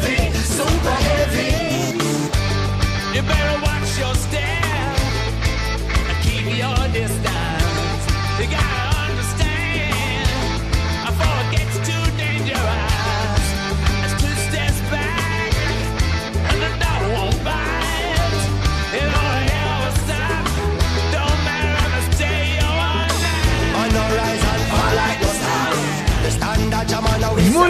heavy, super heavy. You better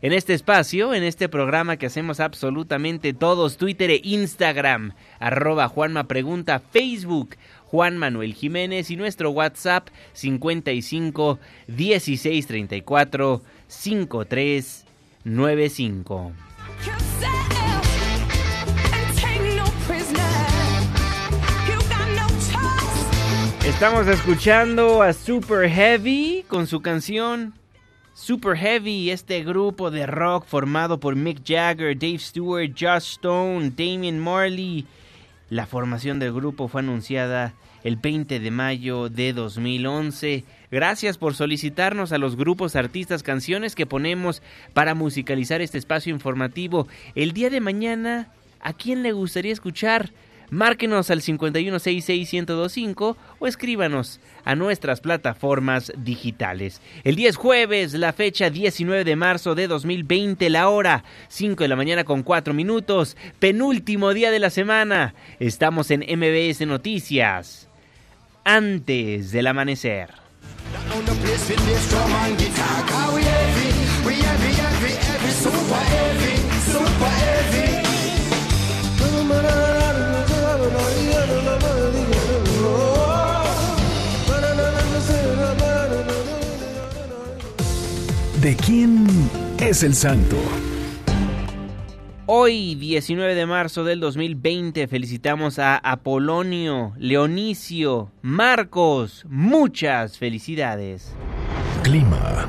En este espacio, en este programa que hacemos absolutamente todos, Twitter e Instagram, arroba Juanma Facebook, Juan Manuel Jiménez y nuestro WhatsApp 55 16 34 53 95. Estamos escuchando a Super Heavy con su canción Super Heavy, este grupo de rock formado por Mick Jagger, Dave Stewart, Josh Stone, Damian Marley. La formación del grupo fue anunciada el 20 de mayo de 2011. Gracias por solicitarnos a los grupos, artistas, canciones que ponemos para musicalizar este espacio informativo. El día de mañana, ¿a quién le gustaría escuchar? Márquenos al 51661025 o escríbanos a nuestras plataformas digitales. El día es jueves, la fecha 19 de marzo de 2020, la hora 5 de la mañana con 4 minutos, penúltimo día de la semana. Estamos en MBS Noticias. Antes del amanecer. ¿De quién es el santo? Hoy, 19 de marzo del 2020, felicitamos a Apolonio, Leonicio, Marcos. Muchas felicidades. Clima.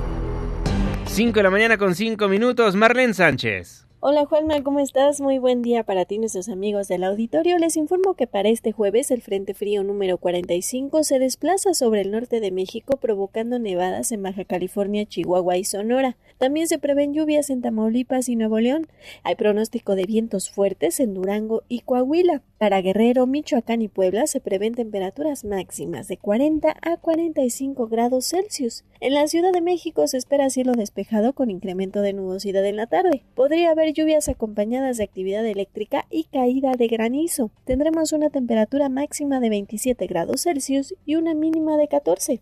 5 de la mañana con 5 minutos, Marlene Sánchez. Hola Juanma, ¿cómo estás? Muy buen día para ti, nuestros amigos del auditorio. Les informo que para este jueves el Frente Frío número 45 se desplaza sobre el norte de México provocando nevadas en Baja California, Chihuahua y Sonora. También se prevén lluvias en Tamaulipas y Nuevo León. Hay pronóstico de vientos fuertes en Durango y Coahuila. Para Guerrero, Michoacán y Puebla se prevén temperaturas máximas de 40 a 45 grados Celsius. En la Ciudad de México se espera cielo despejado con incremento de nubosidad en la tarde. Podría haber lluvias acompañadas de actividad eléctrica y caída de granizo. Tendremos una temperatura máxima de 27 grados Celsius y una mínima de 14.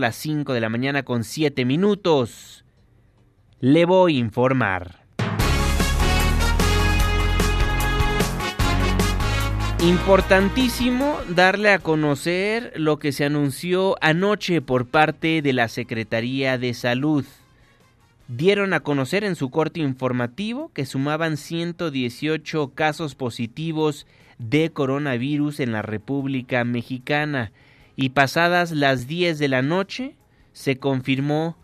las 5 de la mañana con 7 minutos. Le voy a informar. Importantísimo darle a conocer lo que se anunció anoche por parte de la Secretaría de Salud. Dieron a conocer en su corte informativo que sumaban 118 casos positivos de coronavirus en la República Mexicana y pasadas las 10 de la noche se confirmó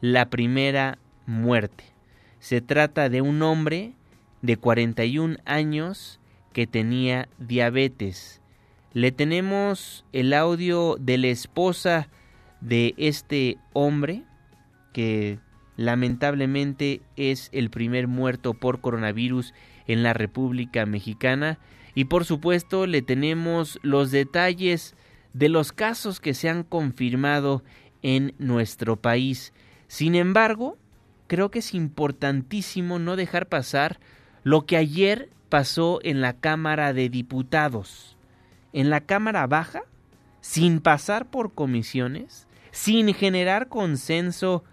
la primera muerte. Se trata de un hombre de 41 años que tenía diabetes. Le tenemos el audio de la esposa de este hombre que lamentablemente es el primer muerto por coronavirus en la República Mexicana y por supuesto le tenemos los detalles de los casos que se han confirmado en nuestro país. Sin embargo, creo que es importantísimo no dejar pasar lo que ayer pasó en la Cámara de Diputados. En la Cámara Baja, sin pasar por comisiones, sin generar consenso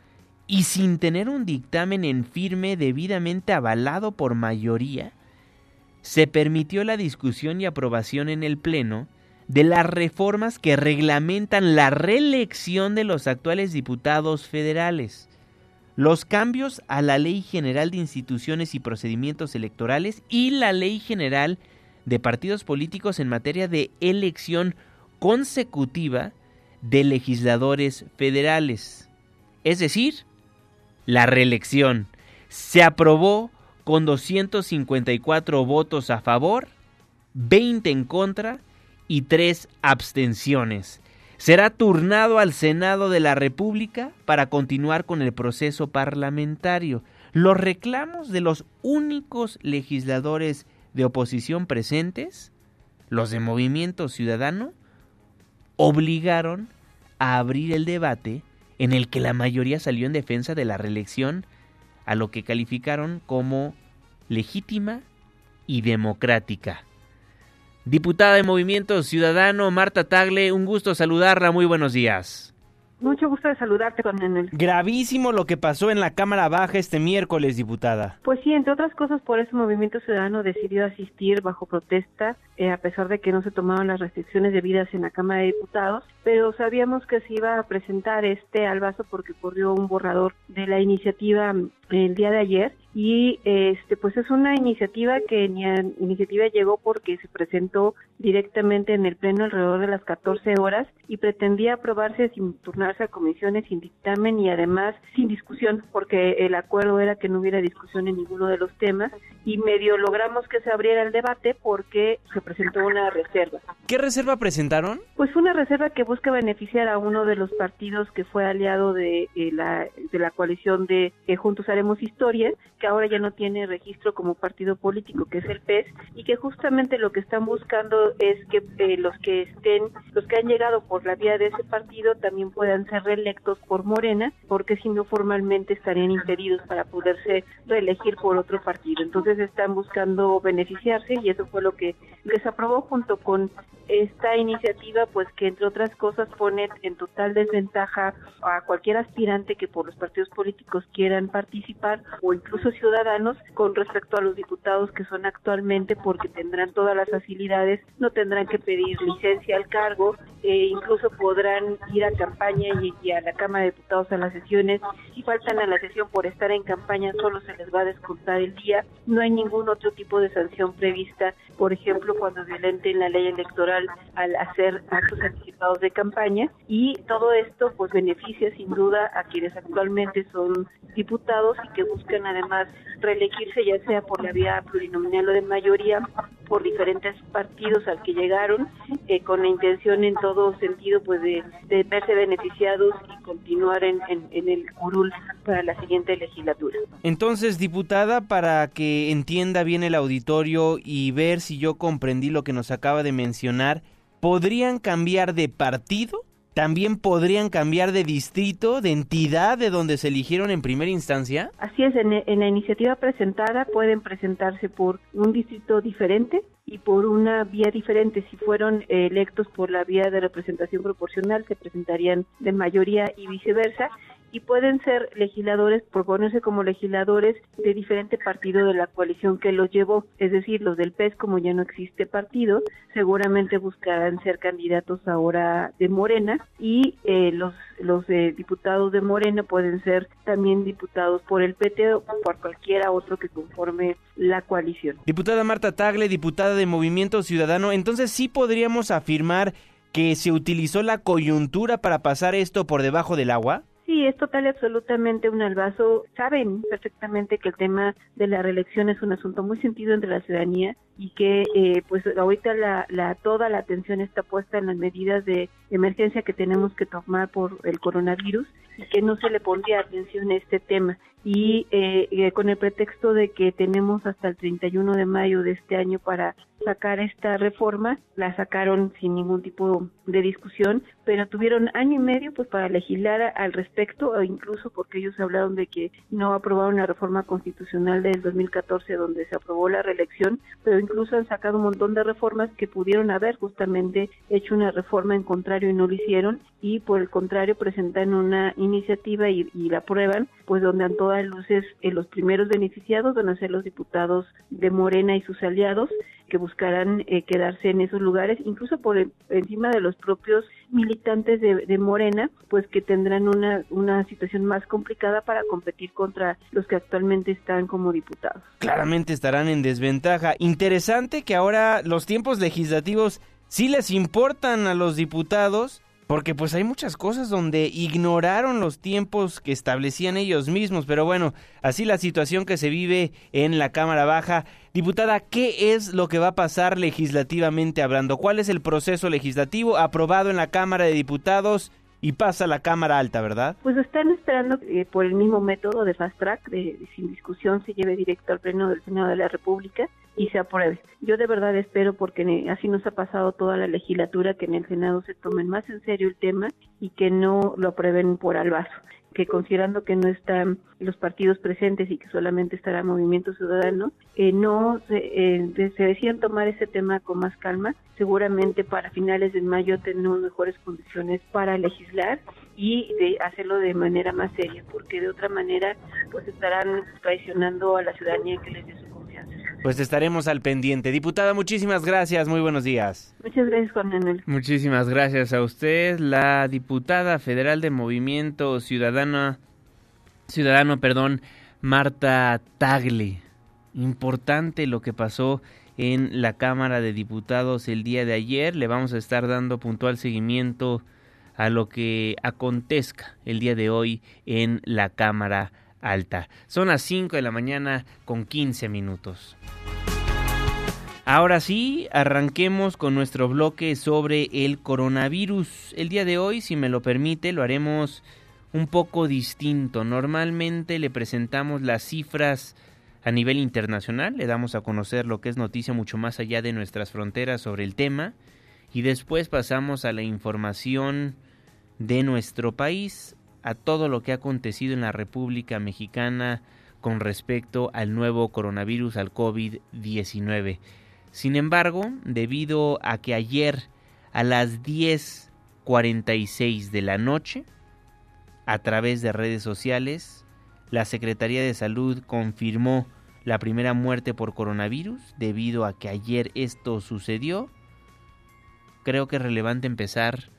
y sin tener un dictamen en firme debidamente avalado por mayoría, se permitió la discusión y aprobación en el Pleno de las reformas que reglamentan la reelección de los actuales diputados federales, los cambios a la Ley General de Instituciones y Procedimientos Electorales y la Ley General de Partidos Políticos en materia de elección consecutiva de legisladores federales. Es decir, la reelección. Se aprobó con 254 votos a favor, 20 en contra y 3 abstenciones. Será turnado al Senado de la República para continuar con el proceso parlamentario. Los reclamos de los únicos legisladores de oposición presentes, los de Movimiento Ciudadano, obligaron a abrir el debate en el que la mayoría salió en defensa de la reelección a lo que calificaron como legítima y democrática. Diputada de Movimiento Ciudadano, Marta Tagle, un gusto saludarla, muy buenos días. Mucho gusto de saludarte, coronel. Gravísimo lo que pasó en la Cámara Baja este miércoles, diputada. Pues sí, entre otras cosas, por eso Movimiento Ciudadano decidió asistir bajo protesta, eh, a pesar de que no se tomaban las restricciones debidas en la Cámara de Diputados, pero sabíamos que se iba a presentar este albazo porque corrió un borrador de la iniciativa mm, el día de ayer y este pues es una iniciativa que ni a- iniciativa llegó porque se presentó directamente en el pleno alrededor de las 14 horas y pretendía aprobarse sin turnarse a comisiones sin dictamen y además sin discusión porque el acuerdo era que no hubiera discusión en ninguno de los temas y medio logramos que se abriera el debate porque se presentó una reserva. ¿Qué reserva presentaron? Pues una reserva que busca beneficiar a uno de los partidos que fue aliado de, eh, la, de la coalición de eh, Juntos Haremos Historia, que ahora ya no tiene registro como partido político, que es el PES, y que justamente lo que están buscando es que eh, los que estén, los que han llegado por la vía de ese partido también puedan ser reelectos por Morena, porque si no formalmente estarían impedidos para poderse reelegir por otro partido. Entonces están buscando beneficiarse y eso fue lo que les aprobó junto con esta iniciativa, pues que entre otras cosas pone en total desventaja a cualquier aspirante que por los partidos políticos quieran participar o incluso ciudadanos con respecto a los diputados que son actualmente porque tendrán todas las facilidades, no tendrán que pedir licencia al cargo, e incluso podrán ir a campaña y, y a la Cámara de Diputados a las sesiones. Si faltan a la sesión por estar en campaña, solo se les va a descontar el día. No hay ningún otro tipo de sanción prevista, por ejemplo, cuando violenten la ley electoral al hacer actos anticipados de campaña. Y todo esto, pues, beneficia sin duda a quienes actualmente son diputados y que buscan además reelegirse, ya sea por la vía plurinominal o de mayoría, por diferentes partidos al que llegaron, eh, con la intención en todo sentido pues de, verse beneficiados y continuar en, en, en el curul para la siguiente legislatura. Entonces, diputada, para que entienda bien el auditorio y ver si yo comprendí lo que nos acaba de mencionar, ¿podrían cambiar de partido? ¿También podrían cambiar de distrito, de entidad de donde se eligieron en primera instancia? Así es, en, en la iniciativa presentada pueden presentarse por un distrito diferente y por una vía diferente. Si fueron eh, electos por la vía de representación proporcional, se presentarían de mayoría y viceversa. Y pueden ser legisladores, proponerse como legisladores de diferente partido de la coalición que los llevó. Es decir, los del PES, como ya no existe partido, seguramente buscarán ser candidatos ahora de Morena. Y eh, los, los eh, diputados de Morena pueden ser también diputados por el PT o por cualquiera otro que conforme la coalición. Diputada Marta Tagle, diputada de Movimiento Ciudadano, entonces sí podríamos afirmar que se utilizó la coyuntura para pasar esto por debajo del agua? Sí, es total y absolutamente un albazo. Saben perfectamente que el tema de la reelección es un asunto muy sentido entre la ciudadanía y que eh, pues ahorita la, la, toda la atención está puesta en las medidas de emergencia que tenemos que tomar por el coronavirus y que no se le pondría atención a este tema. Y eh, eh, con el pretexto de que tenemos hasta el 31 de mayo de este año para sacar esta reforma, la sacaron sin ningún tipo de discusión, pero tuvieron año y medio pues para legislar al respecto, o incluso porque ellos hablaron de que no aprobaron la reforma constitucional del 2014 donde se aprobó la reelección, pero incluso han sacado un montón de reformas que pudieron haber justamente hecho una reforma en contrario y no lo hicieron y por el contrario presentan una iniciativa y, la aprueban, pues donde a todas luces eh, los primeros beneficiados van a ser los diputados de Morena y sus aliados que buscarán eh, quedarse en esos lugares, incluso por encima de los propios militantes de, de, Morena, pues que tendrán una, una situación más complicada para competir contra los que actualmente están como diputados. Claramente estarán en desventaja. Interesante que ahora los tiempos legislativos sí les importan a los diputados porque pues hay muchas cosas donde ignoraron los tiempos que establecían ellos mismos, pero bueno, así la situación que se vive en la Cámara Baja. Diputada, ¿qué es lo que va a pasar legislativamente hablando? ¿Cuál es el proceso legislativo aprobado en la Cámara de Diputados? y pasa a la Cámara Alta, ¿verdad? Pues están esperando que por el mismo método de fast track, de, de, sin discusión, se lleve directo al Pleno del Senado de la República y se apruebe. Yo de verdad espero, porque así nos ha pasado toda la legislatura, que en el Senado se tomen más en serio el tema y que no lo aprueben por albazo que considerando que no están los partidos presentes y que solamente estará Movimiento Ciudadano, eh, no se, eh, se decían tomar ese tema con más calma. Seguramente para finales de mayo tendremos mejores condiciones para legislar y de hacerlo de manera más seria, porque de otra manera pues estarán traicionando a la ciudadanía que les dio su confianza. Pues estaremos al pendiente. Diputada, muchísimas gracias. Muy buenos días. Muchas gracias, Juan Manuel. Muchísimas gracias a usted, la diputada federal de Movimiento Ciudadana, Ciudadano, perdón, Marta Tagle. Importante lo que pasó en la Cámara de Diputados el día de ayer. Le vamos a estar dando puntual seguimiento a lo que acontezca el día de hoy en la Cámara Alta. Son las 5 de la mañana con 15 minutos. Ahora sí, arranquemos con nuestro bloque sobre el coronavirus. El día de hoy, si me lo permite, lo haremos un poco distinto. Normalmente le presentamos las cifras a nivel internacional, le damos a conocer lo que es noticia mucho más allá de nuestras fronteras sobre el tema y después pasamos a la información de nuestro país, a todo lo que ha acontecido en la República Mexicana con respecto al nuevo coronavirus, al COVID-19. Sin embargo, debido a que ayer a las 10.46 de la noche, a través de redes sociales, la Secretaría de Salud confirmó la primera muerte por coronavirus debido a que ayer esto sucedió. Creo que es relevante empezar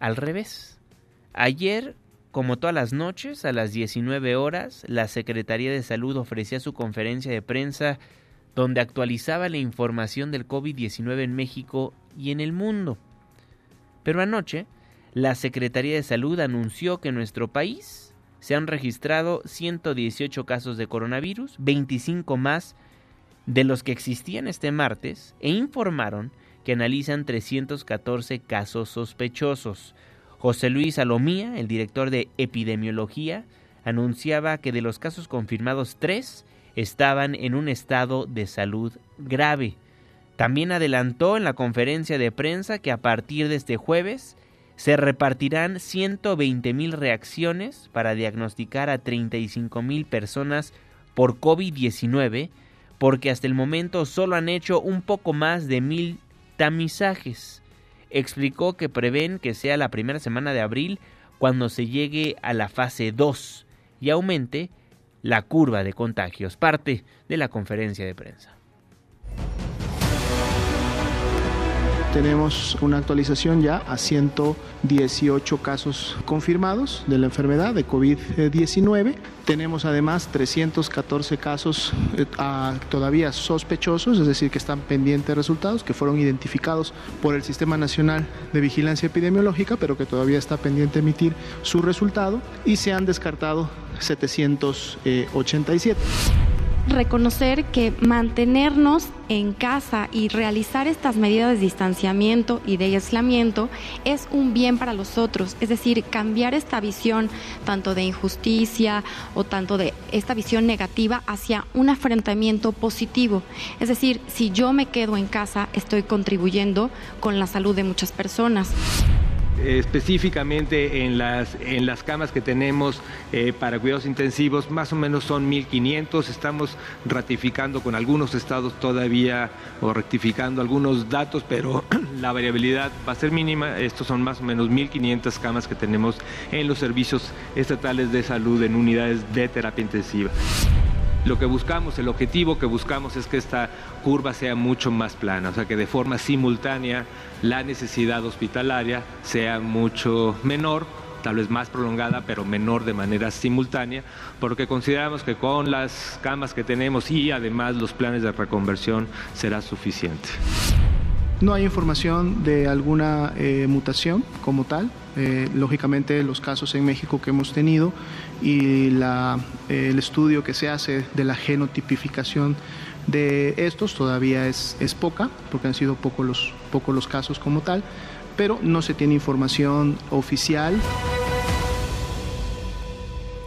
al revés. Ayer, como todas las noches, a las 19 horas, la Secretaría de Salud ofrecía su conferencia de prensa donde actualizaba la información del COVID-19 en México y en el mundo. Pero anoche, la Secretaría de Salud anunció que en nuestro país se han registrado 118 casos de coronavirus, 25 más de los que existían este martes, e informaron que analizan 314 casos sospechosos. José Luis Alomía, el director de epidemiología, anunciaba que de los casos confirmados, tres estaban en un estado de salud grave. También adelantó en la conferencia de prensa que a partir de este jueves se repartirán 120 mil reacciones para diagnosticar a 35 mil personas por COVID-19, porque hasta el momento solo han hecho un poco más de mil tamizajes. Explicó que prevén que sea la primera semana de abril cuando se llegue a la fase 2 y aumente la curva de contagios, parte de la conferencia de prensa. Tenemos una actualización ya a 118 casos confirmados de la enfermedad de COVID-19. Tenemos además 314 casos eh, todavía sospechosos, es decir, que están pendientes de resultados, que fueron identificados por el Sistema Nacional de Vigilancia Epidemiológica, pero que todavía está pendiente emitir su resultado, y se han descartado 787. Reconocer que mantenernos en casa y realizar estas medidas de distanciamiento y de aislamiento es un bien para los otros, es decir, cambiar esta visión tanto de injusticia o tanto de esta visión negativa hacia un afrontamiento positivo. Es decir, si yo me quedo en casa, estoy contribuyendo con la salud de muchas personas específicamente en las, en las camas que tenemos eh, para cuidados intensivos, más o menos son 1.500. Estamos ratificando con algunos estados todavía o rectificando algunos datos, pero la variabilidad va a ser mínima. Estos son más o menos 1.500 camas que tenemos en los servicios estatales de salud en unidades de terapia intensiva. Lo que buscamos, el objetivo que buscamos es que esta curva sea mucho más plana, o sea que de forma simultánea la necesidad hospitalaria sea mucho menor, tal vez más prolongada, pero menor de manera simultánea, porque consideramos que con las camas que tenemos y además los planes de reconversión será suficiente. No hay información de alguna eh, mutación como tal. Eh, lógicamente los casos en México que hemos tenido y eh, el estudio que se hace de la genotipificación de estos todavía es, es poca, porque han sido pocos los, pocos los casos como tal, pero no se tiene información oficial.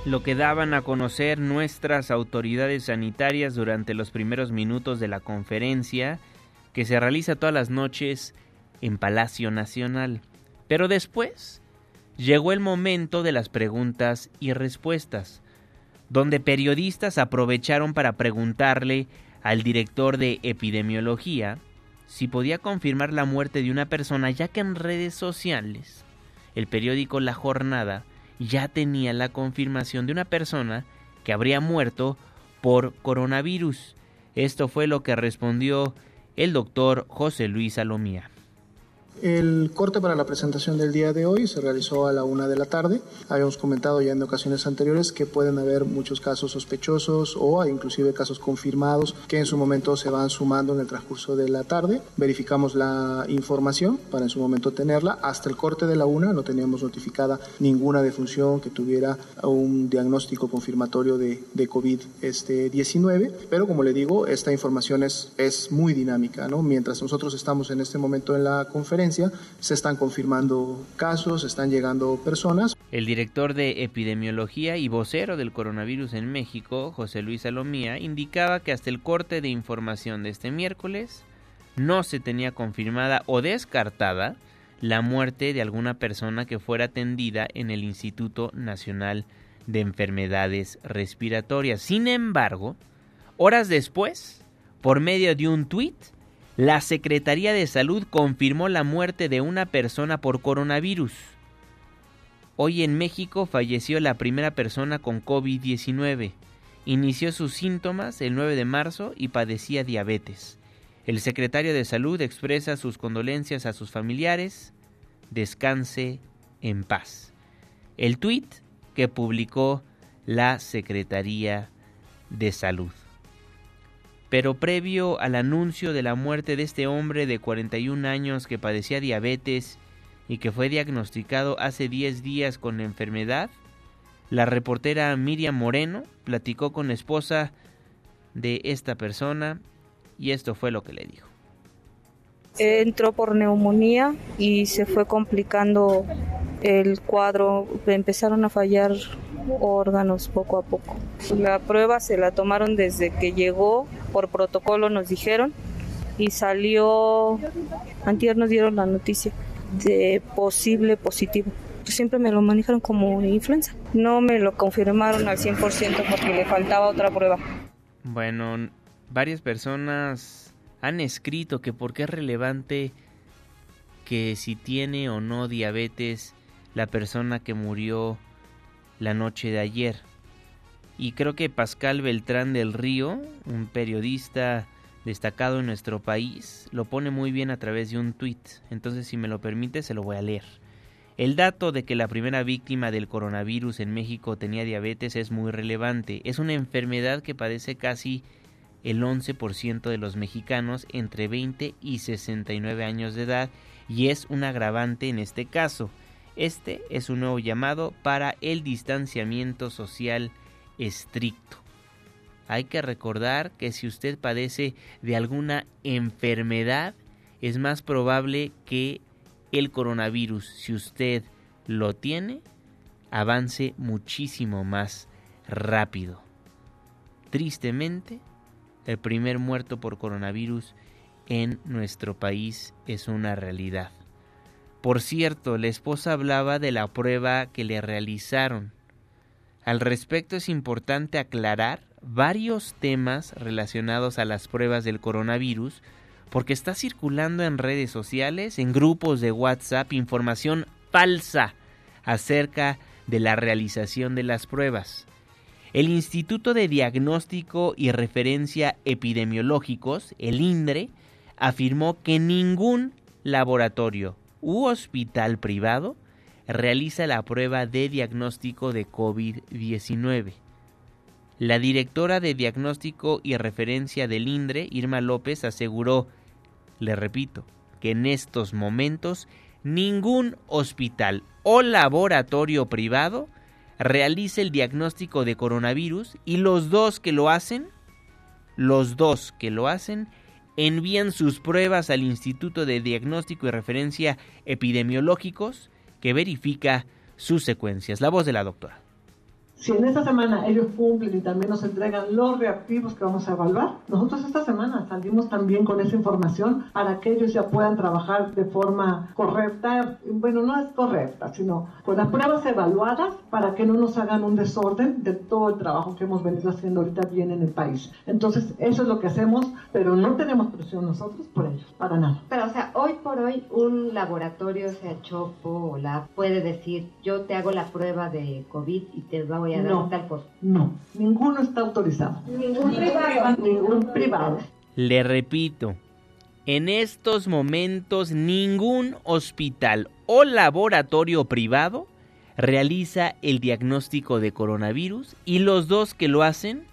Lo que daban a conocer nuestras autoridades sanitarias durante los primeros minutos de la conferencia que se realiza todas las noches en Palacio Nacional. Pero después llegó el momento de las preguntas y respuestas, donde periodistas aprovecharon para preguntarle al director de epidemiología si podía confirmar la muerte de una persona, ya que en redes sociales el periódico La Jornada ya tenía la confirmación de una persona que habría muerto por coronavirus. Esto fue lo que respondió el doctor José Luis Salomía. El corte para la presentación del día de hoy se realizó a la una de la tarde. Habíamos comentado ya en ocasiones anteriores que pueden haber muchos casos sospechosos o inclusive casos confirmados que en su momento se van sumando en el transcurso de la tarde. Verificamos la información para en su momento tenerla. Hasta el corte de la una no teníamos notificada ninguna defunción que tuviera un diagnóstico confirmatorio de, de COVID-19. Pero como le digo, esta información es, es muy dinámica. ¿no? Mientras nosotros estamos en este momento en la conferencia, se están confirmando casos, están llegando personas. El director de epidemiología y vocero del coronavirus en México, José Luis Salomía, indicaba que hasta el corte de información de este miércoles no se tenía confirmada o descartada la muerte de alguna persona que fuera atendida en el Instituto Nacional de Enfermedades Respiratorias. Sin embargo, horas después, por medio de un tuit, la Secretaría de Salud confirmó la muerte de una persona por coronavirus. Hoy en México falleció la primera persona con COVID-19. Inició sus síntomas el 9 de marzo y padecía diabetes. El secretario de Salud expresa sus condolencias a sus familiares. Descanse en paz. El tuit que publicó la Secretaría de Salud. Pero previo al anuncio de la muerte de este hombre de 41 años que padecía diabetes y que fue diagnosticado hace 10 días con enfermedad, la reportera Miriam Moreno platicó con la esposa de esta persona y esto fue lo que le dijo. Entró por neumonía y se fue complicando el cuadro, empezaron a fallar órganos poco a poco. La prueba se la tomaron desde que llegó, por protocolo nos dijeron, y salió, antier nos dieron la noticia de posible positivo. Siempre me lo manejaron como influenza. No me lo confirmaron al 100% porque le faltaba otra prueba. Bueno, varias personas han escrito que por qué es relevante que si tiene o no diabetes la persona que murió la noche de ayer. Y creo que Pascal Beltrán del Río, un periodista destacado en nuestro país, lo pone muy bien a través de un tuit. Entonces, si me lo permite, se lo voy a leer. El dato de que la primera víctima del coronavirus en México tenía diabetes es muy relevante. Es una enfermedad que padece casi el 11% de los mexicanos entre 20 y 69 años de edad y es un agravante en este caso. Este es un nuevo llamado para el distanciamiento social estricto. hay que recordar que si usted padece de alguna enfermedad, es más probable que el coronavirus, si usted lo tiene, avance muchísimo más rápido. Tristemente, el primer muerto por coronavirus en nuestro país es una realidad. Por cierto, la esposa hablaba de la prueba que le realizaron. Al respecto es importante aclarar varios temas relacionados a las pruebas del coronavirus porque está circulando en redes sociales, en grupos de WhatsApp, información falsa acerca de la realización de las pruebas. El Instituto de Diagnóstico y Referencia Epidemiológicos, el INDRE, afirmó que ningún laboratorio u hospital privado realiza la prueba de diagnóstico de COVID-19. La directora de Diagnóstico y Referencia del INDRE, Irma López, aseguró, le repito, que en estos momentos ningún hospital o laboratorio privado realiza el diagnóstico de coronavirus y los dos que lo hacen, los dos que lo hacen, envían sus pruebas al Instituto de Diagnóstico y Referencia Epidemiológicos que verifica sus secuencias. La voz de la doctora. Si en esta semana ellos cumplen y también nos entregan los reactivos que vamos a evaluar, nosotros esta semana salimos también con esa información para que ellos ya puedan trabajar de forma correcta. Bueno, no es correcta, sino con las pruebas evaluadas para que no nos hagan un desorden de todo el trabajo que hemos venido haciendo ahorita bien en el país. Entonces, eso es lo que hacemos, pero no tenemos presión nosotros por ellos, para nada. Pero, o sea, hoy por hoy un laboratorio, sea Chopo o la, puede decir, yo te hago la prueba de COVID y te voy a No, tal cosa. no, ninguno está autorizado. Ningún privado. Ningún privado. Le repito, en estos momentos ningún hospital o laboratorio privado realiza el diagnóstico de coronavirus y los dos que lo hacen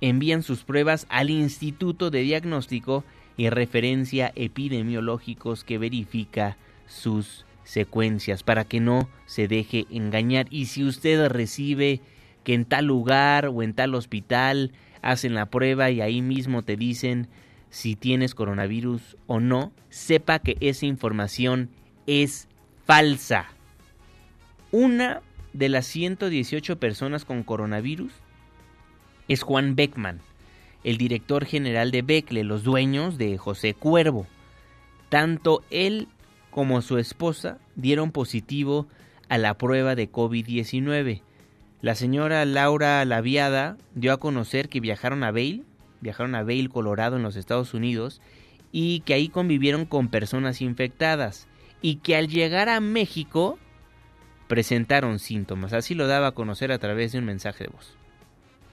envían sus pruebas al Instituto de Diagnóstico y Referencia Epidemiológicos que verifica sus secuencias para que no se deje engañar y si usted recibe que en tal lugar o en tal hospital hacen la prueba y ahí mismo te dicen si tienes coronavirus o no, sepa que esa información es falsa. Una de las 118 personas con coronavirus es Juan Beckman, el director general de Becle, los dueños de José Cuervo. Tanto él como su esposa dieron positivo a la prueba de COVID-19. La señora Laura Laviada dio a conocer que viajaron a Vail, viajaron a Vail, Colorado, en los Estados Unidos, y que ahí convivieron con personas infectadas, y que al llegar a México presentaron síntomas. Así lo daba a conocer a través de un mensaje de voz.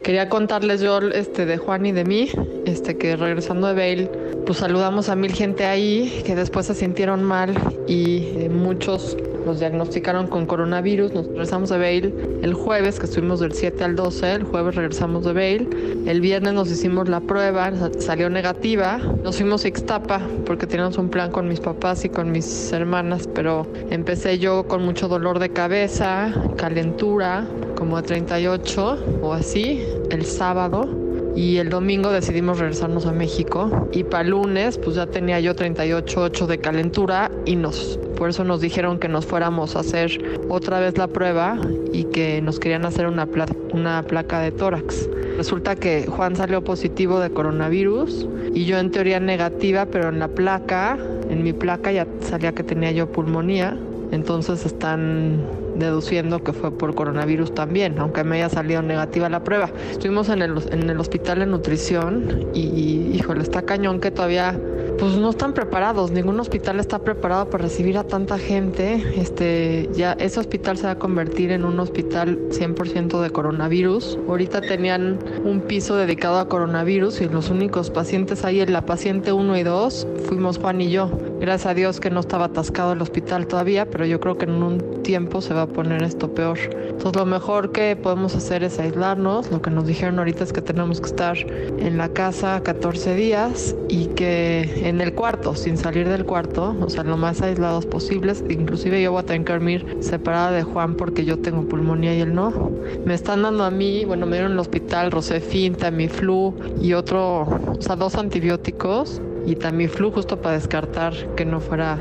Quería contarles yo este, de Juan y de mí, este, que regresando de Bale, pues saludamos a mil gente ahí que después se sintieron mal y eh, muchos nos diagnosticaron con coronavirus. Nos regresamos de Bale el jueves, que estuvimos del 7 al 12, el jueves regresamos de Bale. El viernes nos hicimos la prueba, salió negativa. Nos fuimos a Ixtapa porque teníamos un plan con mis papás y con mis hermanas, pero empecé yo con mucho dolor de cabeza, calentura, como de 38 o así, el sábado. Y el domingo decidimos regresarnos a México. Y para lunes, pues ya tenía yo 38,8 de calentura. Y nos, por eso nos dijeron que nos fuéramos a hacer otra vez la prueba y que nos querían hacer una, pla- una placa de tórax. Resulta que Juan salió positivo de coronavirus y yo en teoría negativa, pero en la placa, en mi placa ya salía que tenía yo pulmonía. Entonces están deduciendo que fue por coronavirus también, aunque me haya salido negativa la prueba. Estuvimos en el, en el hospital de nutrición y, híjole, está cañón que todavía pues no están preparados, ningún hospital está preparado para recibir a tanta gente. Este, ya ese hospital se va a convertir en un hospital 100% de coronavirus. Ahorita tenían un piso dedicado a coronavirus y los únicos pacientes ahí, la paciente 1 y 2, fuimos Juan y yo. Gracias a Dios que no estaba atascado el hospital todavía, pero yo creo que en un tiempo se va a poner esto peor. Entonces lo mejor que podemos hacer es aislarnos. Lo que nos dijeron ahorita es que tenemos que estar en la casa 14 días y que en el cuarto, sin salir del cuarto, o sea, lo más aislados posibles. Inclusive yo voy a tener que dormir separada de Juan porque yo tengo pulmonía y él no. Me están dando a mí, bueno, me dieron en el hospital Rosefin, Tamiflu y otro, o sea, dos antibióticos y Tamiflu justo para descartar que no fuera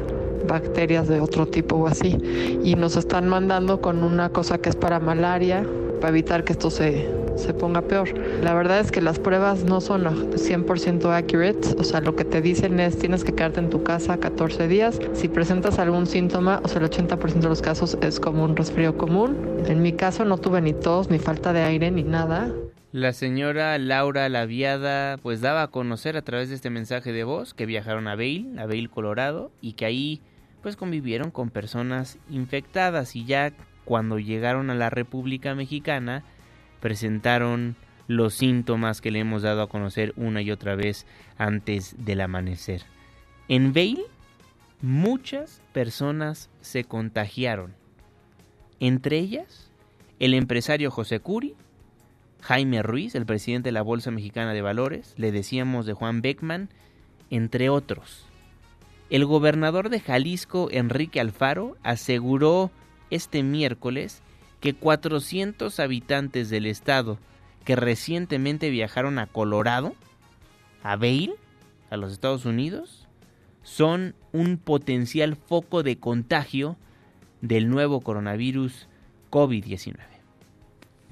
bacterias de otro tipo o así. Y nos están mandando con una cosa que es para malaria, para evitar que esto se, se ponga peor. La verdad es que las pruebas no son 100% accurate, o sea, lo que te dicen es tienes que quedarte en tu casa 14 días. Si presentas algún síntoma, o sea, el 80% de los casos es como un resfrío común. En mi caso no tuve ni tos, ni falta de aire, ni nada. La señora Laura Laviada pues daba a conocer a través de este mensaje de voz que viajaron a Vail, a Vail, Colorado, y que ahí pues convivieron con personas infectadas y ya cuando llegaron a la República Mexicana presentaron los síntomas que le hemos dado a conocer una y otra vez antes del amanecer. En Vail muchas personas se contagiaron, entre ellas el empresario José Curi, Jaime Ruiz, el presidente de la Bolsa Mexicana de Valores, le decíamos de Juan Beckman, entre otros. El gobernador de Jalisco, Enrique Alfaro, aseguró este miércoles que 400 habitantes del estado que recientemente viajaron a Colorado, a Vail, a los Estados Unidos, son un potencial foco de contagio del nuevo coronavirus COVID-19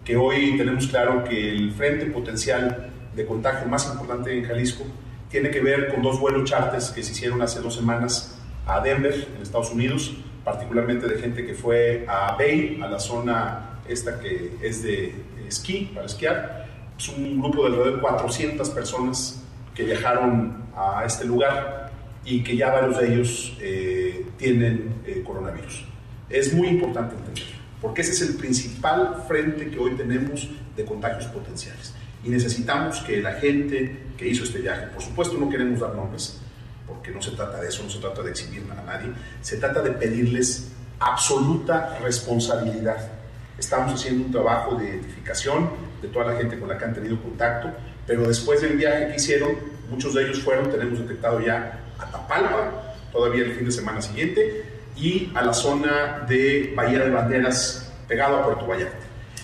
que hoy tenemos claro que el frente potencial de contagio más importante en Jalisco tiene que ver con dos vuelos charters que se hicieron hace dos semanas a Denver, en Estados Unidos, particularmente de gente que fue a Bay, a la zona esta que es de esquí, para esquiar. Es un grupo de alrededor de 400 personas que viajaron a este lugar y que ya varios de ellos eh, tienen eh, coronavirus. Es muy importante entenderlo porque ese es el principal frente que hoy tenemos de contagios potenciales. Y necesitamos que la gente que hizo este viaje, por supuesto no queremos dar nombres, porque no se trata de eso, no se trata de exhibir a nadie, se trata de pedirles absoluta responsabilidad. Estamos haciendo un trabajo de identificación de toda la gente con la que han tenido contacto, pero después del viaje que hicieron, muchos de ellos fueron, tenemos detectado ya a Tapalpa, todavía el fin de semana siguiente, y a la zona de Bahía de Banderas, pegado a Puerto Vallarta.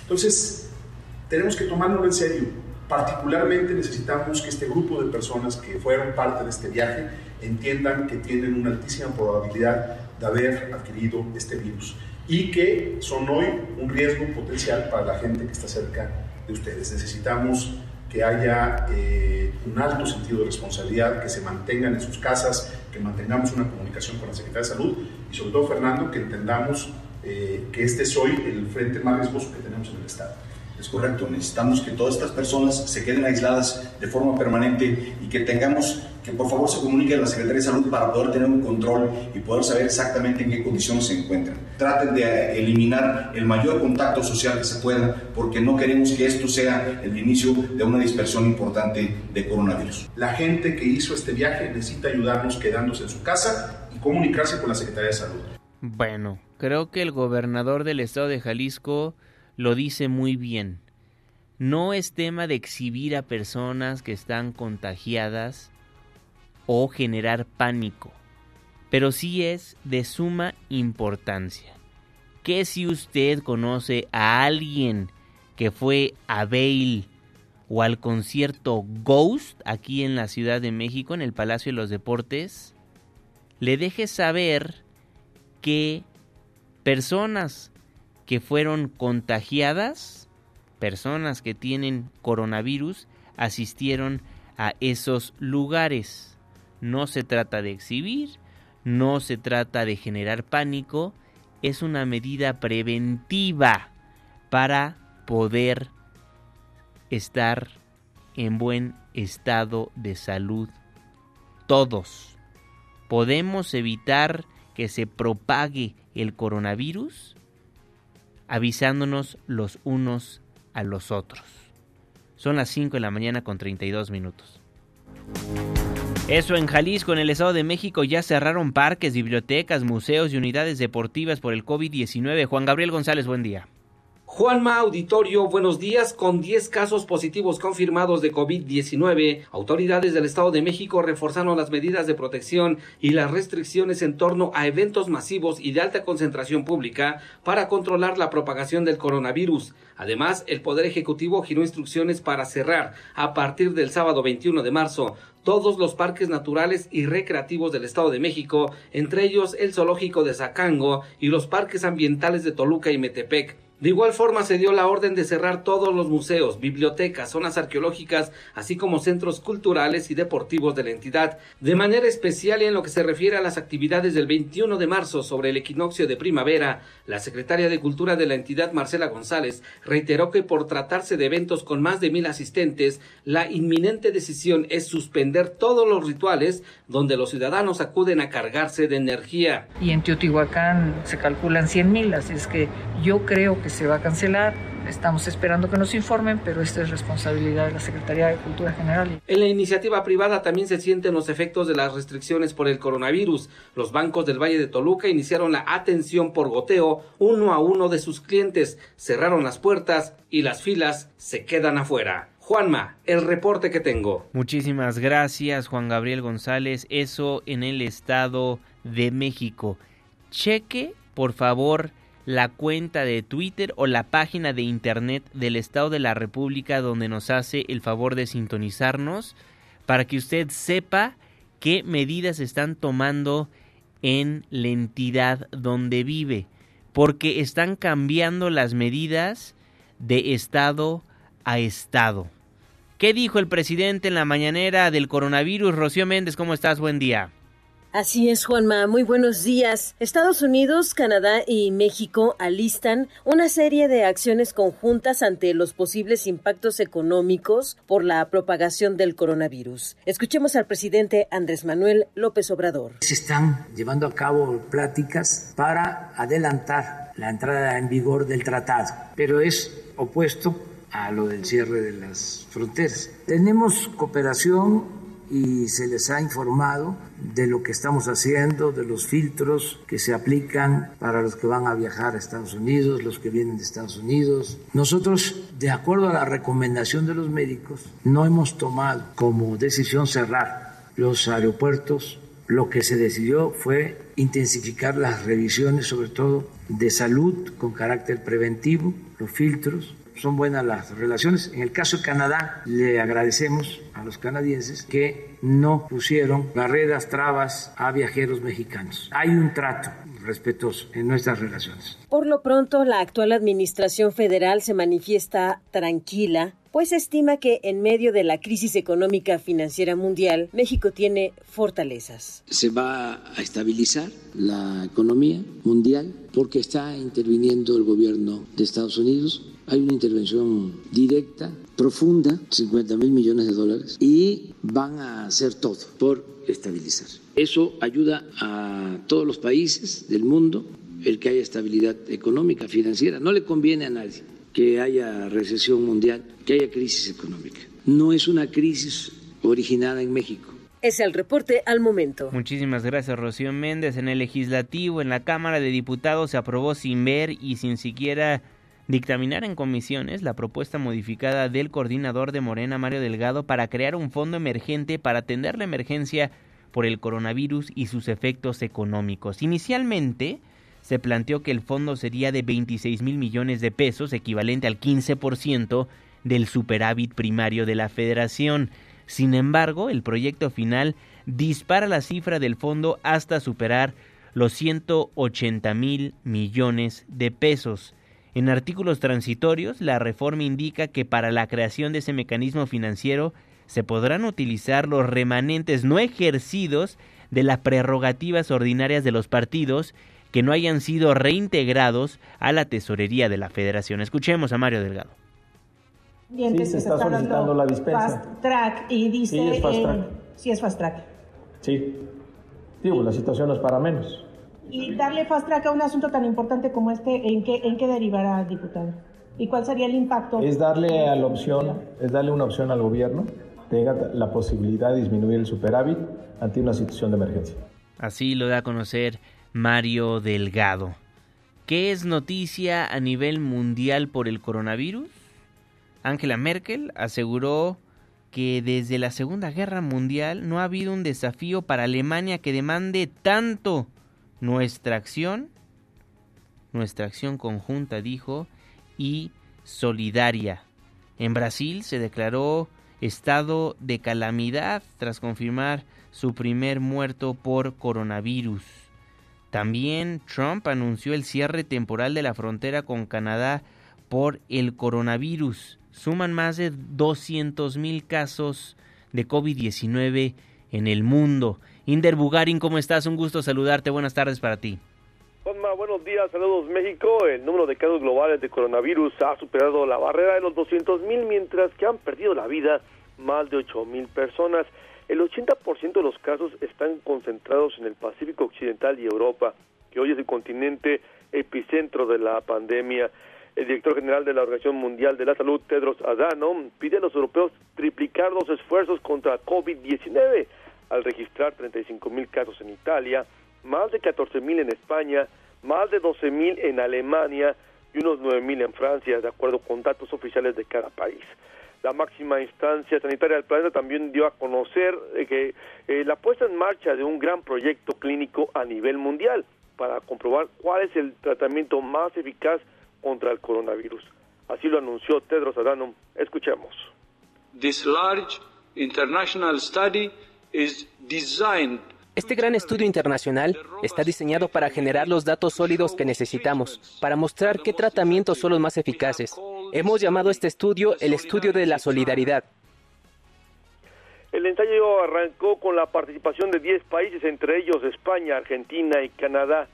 Entonces, tenemos que tomarlo en serio. Particularmente necesitamos que este grupo de personas que fueron parte de este viaje entiendan que tienen una altísima probabilidad de haber adquirido este virus y que son hoy un riesgo potencial para la gente que está cerca de ustedes. Necesitamos que haya eh, un alto sentido de responsabilidad, que se mantengan en sus casas, que mantengamos una comunicación con la Secretaría de Salud y sobre todo, Fernando, que entendamos eh, que este es hoy el frente más riesgoso que tenemos en el Estado. Es correcto, necesitamos que todas estas personas se queden aisladas de forma permanente y que tengamos que por favor se comunique a la Secretaría de Salud para poder tener un control y poder saber exactamente en qué condiciones se encuentran. Traten de eh, eliminar el mayor contacto social que se pueda porque no queremos que esto sea el inicio de una dispersión importante de coronavirus. La gente que hizo este viaje necesita ayudarnos quedándose en su casa y comunicarse con la Secretaría de Salud. Bueno, creo que el gobernador del estado de Jalisco lo dice muy bien. No es tema de exhibir a personas que están contagiadas o generar pánico, pero sí es de suma importancia. Que si usted conoce a alguien que fue a Bale o al concierto Ghost aquí en la Ciudad de México, en el Palacio de los Deportes, le deje saber que personas que fueron contagiadas, personas que tienen coronavirus, asistieron a esos lugares. No se trata de exhibir, no se trata de generar pánico, es una medida preventiva para poder estar en buen estado de salud. Todos podemos evitar que se propague el coronavirus avisándonos los unos a los otros. Son las 5 de la mañana con 32 minutos. Eso en Jalisco, en el Estado de México, ya cerraron parques, bibliotecas, museos y unidades deportivas por el COVID-19. Juan Gabriel González, buen día. Juanma Auditorio, buenos días. Con 10 casos positivos confirmados de COVID-19, autoridades del Estado de México reforzaron las medidas de protección y las restricciones en torno a eventos masivos y de alta concentración pública para controlar la propagación del coronavirus. Además, el Poder Ejecutivo giró instrucciones para cerrar a partir del sábado 21 de marzo todos los parques naturales y recreativos del Estado de México, entre ellos el zoológico de Zacango y los parques ambientales de Toluca y Metepec. De igual forma se dio la orden de cerrar todos los museos, bibliotecas, zonas arqueológicas, así como centros culturales y deportivos de la entidad. De manera especial en lo que se refiere a las actividades del 21 de marzo sobre el equinoccio de primavera, la secretaria de Cultura de la entidad, Marcela González, reiteró que por tratarse de eventos con más de mil asistentes, la inminente decisión es suspender todos los rituales donde los ciudadanos acuden a cargarse de energía. Y en Teotihuacán se calculan 100 mil, así es que yo creo que se va a cancelar. Estamos esperando que nos informen, pero esta es responsabilidad de la Secretaría de Cultura General. En la iniciativa privada también se sienten los efectos de las restricciones por el coronavirus. Los bancos del Valle de Toluca iniciaron la atención por goteo uno a uno de sus clientes, cerraron las puertas y las filas se quedan afuera. Juanma, el reporte que tengo. Muchísimas gracias, Juan Gabriel González. Eso en el Estado de México. Cheque, por favor, la cuenta de Twitter o la página de internet del Estado de la República donde nos hace el favor de sintonizarnos para que usted sepa qué medidas están tomando en la entidad donde vive, porque están cambiando las medidas de estado a estado. ¿Qué dijo el presidente en la mañanera del coronavirus? Rocío Méndez, ¿cómo estás? Buen día. Así es, Juanma. Muy buenos días. Estados Unidos, Canadá y México alistan una serie de acciones conjuntas ante los posibles impactos económicos por la propagación del coronavirus. Escuchemos al presidente Andrés Manuel López Obrador. Se están llevando a cabo pláticas para adelantar la entrada en vigor del tratado, pero es opuesto a lo del cierre de las fronteras. Tenemos cooperación y se les ha informado de lo que estamos haciendo, de los filtros que se aplican para los que van a viajar a Estados Unidos, los que vienen de Estados Unidos. Nosotros, de acuerdo a la recomendación de los médicos, no hemos tomado como decisión cerrar los aeropuertos. Lo que se decidió fue intensificar las revisiones, sobre todo de salud, con carácter preventivo, los filtros, son buenas las relaciones. En el caso de Canadá, le agradecemos a los canadienses que no pusieron barreras, trabas a viajeros mexicanos. Hay un trato respetuoso en nuestras relaciones. Por lo pronto, la actual administración federal se manifiesta tranquila, pues estima que en medio de la crisis económica financiera mundial, México tiene fortalezas. Se va a estabilizar la economía mundial porque está interviniendo el gobierno de Estados Unidos hay una intervención directa, profunda, 50 mil millones de dólares, y van a hacer todo por estabilizar. Eso ayuda a todos los países del mundo, el que haya estabilidad económica, financiera. No le conviene a nadie que haya recesión mundial, que haya crisis económica. No es una crisis originada en México. Es el reporte al momento. Muchísimas gracias, Rocío Méndez. En el legislativo, en la Cámara de Diputados, se aprobó sin ver y sin siquiera dictaminar en comisiones la propuesta modificada del coordinador de Morena, Mario Delgado, para crear un fondo emergente para atender la emergencia por el coronavirus y sus efectos económicos. Inicialmente se planteó que el fondo sería de 26 mil millones de pesos, equivalente al 15% del superávit primario de la federación. Sin embargo, el proyecto final dispara la cifra del fondo hasta superar los 180 mil millones de pesos. En artículos transitorios, la reforma indica que para la creación de ese mecanismo financiero se podrán utilizar los remanentes no ejercidos de las prerrogativas ordinarias de los partidos que no hayan sido reintegrados a la tesorería de la federación. Escuchemos a Mario Delgado. Sí, se está solicitando la dispensa. Fast track y dice... Sí, es fast track. sí, es fast track. Sí. Digo, la situación no es para menos. Y darle fast track a un asunto tan importante como este, ¿en qué, en qué derivará, diputado? ¿Y cuál sería el impacto? Es darle a la opción, es darle una opción al gobierno tenga la posibilidad de disminuir el superávit ante una situación de emergencia. Así lo da a conocer Mario Delgado. ¿Qué es noticia a nivel mundial por el coronavirus? Angela Merkel aseguró que desde la Segunda Guerra Mundial no ha habido un desafío para Alemania que demande tanto nuestra acción, nuestra acción conjunta, dijo, y solidaria. En Brasil se declaró estado de calamidad tras confirmar su primer muerto por coronavirus. También Trump anunció el cierre temporal de la frontera con Canadá por el coronavirus. Suman más de 200 mil casos de COVID-19 en el mundo. Inder Bugarin, ¿cómo estás? Un gusto saludarte. Buenas tardes para ti. Juanma, buenos días, saludos México. El número de casos globales de coronavirus ha superado la barrera de los 200 mil, mientras que han perdido la vida más de 8 mil personas. El 80% de los casos están concentrados en el Pacífico Occidental y Europa, que hoy es el continente epicentro de la pandemia. El director general de la Organización Mundial de la Salud, Tedros Adhanom, pide a los europeos triplicar los esfuerzos contra COVID-19 al registrar 35 mil casos en Italia, más de 14 mil en España, más de 12 mil en Alemania y unos 9 mil en Francia, de acuerdo con datos oficiales de cada país. La máxima instancia sanitaria del planeta también dio a conocer eh, que eh, la puesta en marcha de un gran proyecto clínico a nivel mundial para comprobar cuál es el tratamiento más eficaz contra el coronavirus. Así lo anunció Tedros Adhanom. Escuchemos. This large international study este gran estudio internacional está diseñado para generar los datos sólidos que necesitamos, para mostrar qué tratamientos son los más eficaces. Hemos llamado este estudio el estudio de la solidaridad. El ensayo arrancó con la participación de 10 países, entre ellos España, Argentina y Canadá.